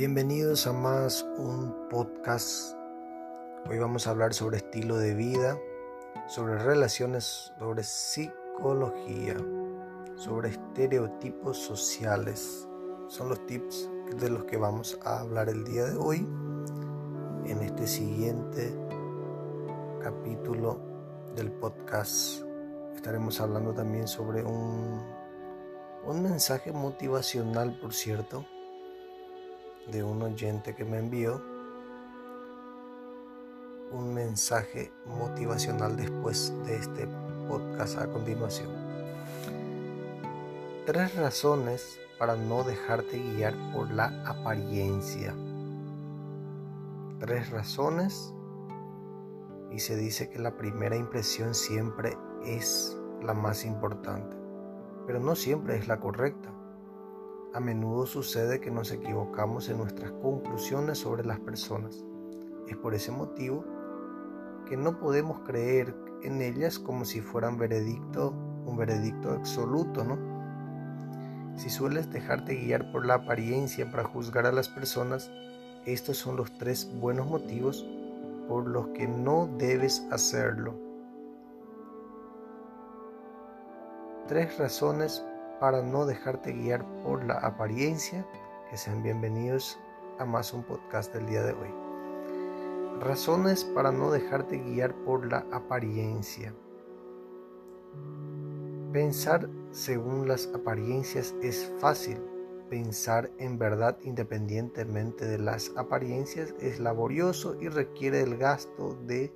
Bienvenidos a más un podcast. Hoy vamos a hablar sobre estilo de vida, sobre relaciones, sobre psicología, sobre estereotipos sociales. Son los tips de los que vamos a hablar el día de hoy en este siguiente capítulo del podcast. Estaremos hablando también sobre un, un mensaje motivacional, por cierto de un oyente que me envió un mensaje motivacional después de este podcast a continuación. Tres razones para no dejarte guiar por la apariencia. Tres razones y se dice que la primera impresión siempre es la más importante, pero no siempre es la correcta. A menudo sucede que nos equivocamos en nuestras conclusiones sobre las personas. Es por ese motivo que no podemos creer en ellas como si fueran veredicto, un veredicto absoluto, ¿no? Si sueles dejarte guiar por la apariencia para juzgar a las personas, estos son los tres buenos motivos por los que no debes hacerlo. Tres razones para no dejarte guiar por la apariencia. Que sean bienvenidos a más un podcast del día de hoy. Razones para no dejarte guiar por la apariencia. Pensar según las apariencias es fácil. Pensar en verdad independientemente de las apariencias es laborioso y requiere el gasto de,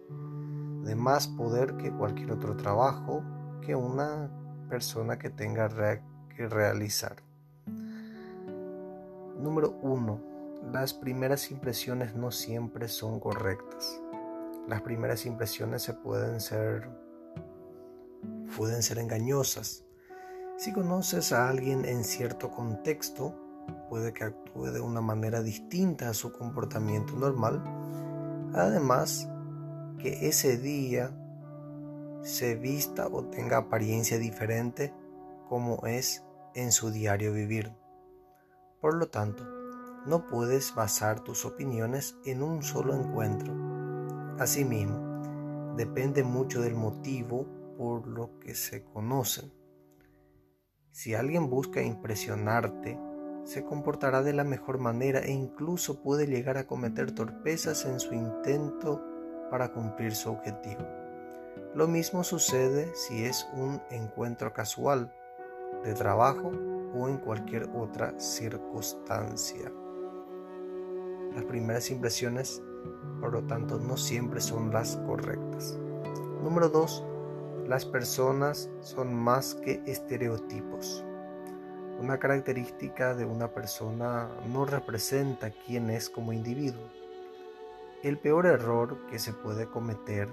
de más poder que cualquier otro trabajo que una persona que tenga realizar. Número 1. Las primeras impresiones no siempre son correctas. Las primeras impresiones se pueden ser pueden ser engañosas. Si conoces a alguien en cierto contexto, puede que actúe de una manera distinta a su comportamiento normal. Además, que ese día se vista o tenga apariencia diferente como es en su diario vivir. Por lo tanto, no puedes basar tus opiniones en un solo encuentro. Asimismo, depende mucho del motivo por lo que se conocen. Si alguien busca impresionarte, se comportará de la mejor manera e incluso puede llegar a cometer torpezas en su intento para cumplir su objetivo. Lo mismo sucede si es un encuentro casual de trabajo o en cualquier otra circunstancia. Las primeras impresiones, por lo tanto, no siempre son las correctas. Número 2. Las personas son más que estereotipos. Una característica de una persona no representa quién es como individuo. El peor error que se puede cometer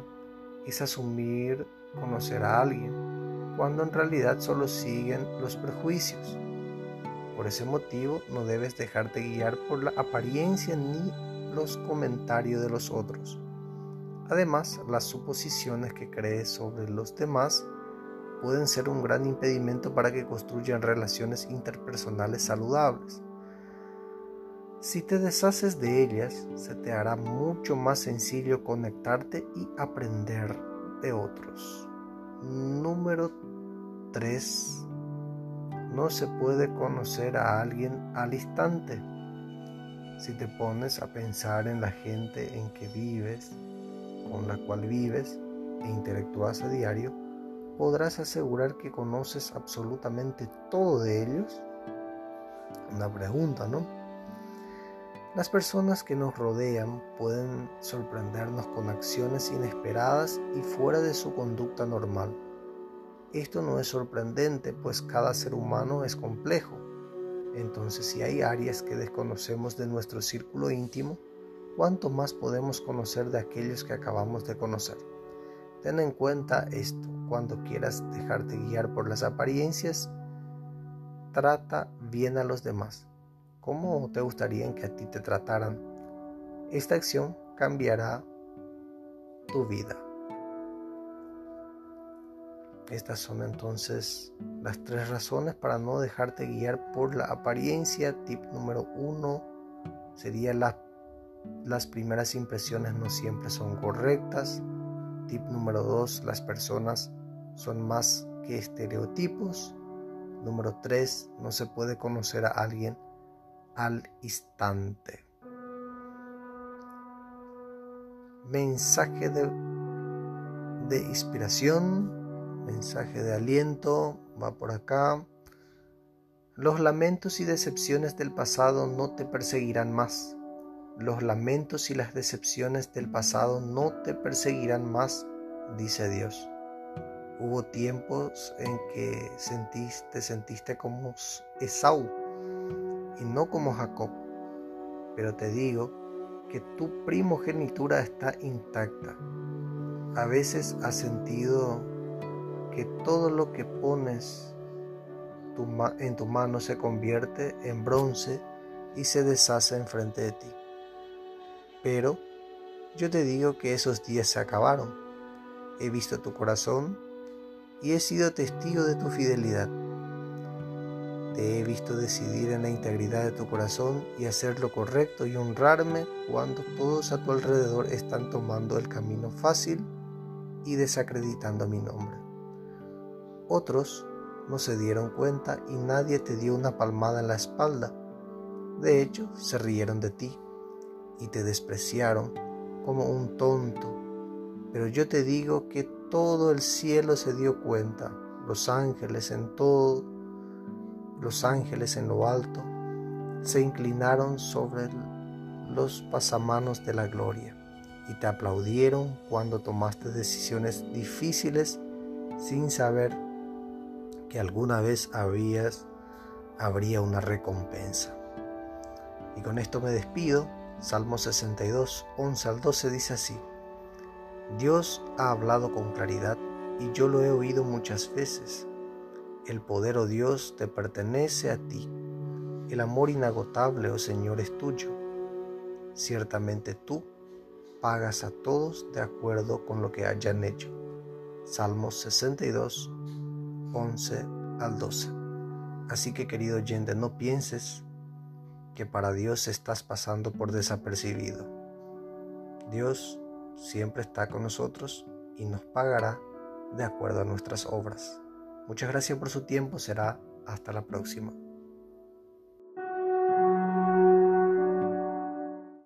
es asumir conocer a alguien cuando en realidad solo siguen los prejuicios. Por ese motivo no debes dejarte guiar por la apariencia ni los comentarios de los otros. Además, las suposiciones que crees sobre los demás pueden ser un gran impedimento para que construyan relaciones interpersonales saludables. Si te deshaces de ellas, se te hará mucho más sencillo conectarte y aprender de otros. Número 3. No se puede conocer a alguien al instante. Si te pones a pensar en la gente en que vives, con la cual vives e interactúas a diario, podrás asegurar que conoces absolutamente todo de ellos. Una pregunta, ¿no? Las personas que nos rodean pueden sorprendernos con acciones inesperadas y fuera de su conducta normal. Esto no es sorprendente, pues cada ser humano es complejo. Entonces, si hay áreas que desconocemos de nuestro círculo íntimo, ¿cuánto más podemos conocer de aquellos que acabamos de conocer? Ten en cuenta esto cuando quieras dejarte guiar por las apariencias. Trata bien a los demás cómo te gustaría que a ti te trataran. Esta acción cambiará tu vida. Estas son entonces las tres razones para no dejarte guiar por la apariencia. Tip número uno, sería las primeras impresiones no siempre son correctas. Tip número 2, las personas son más que estereotipos. Número 3, no se puede conocer a alguien al instante. Mensaje de, de inspiración, mensaje de aliento, va por acá. Los lamentos y decepciones del pasado no te perseguirán más. Los lamentos y las decepciones del pasado no te perseguirán más, dice Dios. Hubo tiempos en que te sentiste como Esaú y no como Jacob. Pero te digo que tu primogenitura está intacta. A veces has sentido que todo lo que pones en tu mano se convierte en bronce y se deshace enfrente de ti. Pero yo te digo que esos días se acabaron. He visto tu corazón y he sido testigo de tu fidelidad. Te he visto decidir en la integridad de tu corazón y hacer lo correcto y honrarme cuando todos a tu alrededor están tomando el camino fácil y desacreditando mi nombre. Otros no se dieron cuenta y nadie te dio una palmada en la espalda. De hecho, se rieron de ti y te despreciaron como un tonto. Pero yo te digo que todo el cielo se dio cuenta, los ángeles en todo, los ángeles en lo alto, se inclinaron sobre los pasamanos de la gloria y te aplaudieron cuando tomaste decisiones difíciles sin saber que alguna vez habías, habría una recompensa. Y con esto me despido. Salmo 62, 11 al 12 dice así. Dios ha hablado con claridad y yo lo he oído muchas veces. El poder, oh Dios, te pertenece a ti. El amor inagotable, oh Señor, es tuyo. Ciertamente tú pagas a todos de acuerdo con lo que hayan hecho. Salmos 62, 11 al 12. Así que querido oyente, no pienses que para Dios estás pasando por desapercibido. Dios siempre está con nosotros y nos pagará de acuerdo a nuestras obras. Muchas gracias por su tiempo, será hasta la próxima.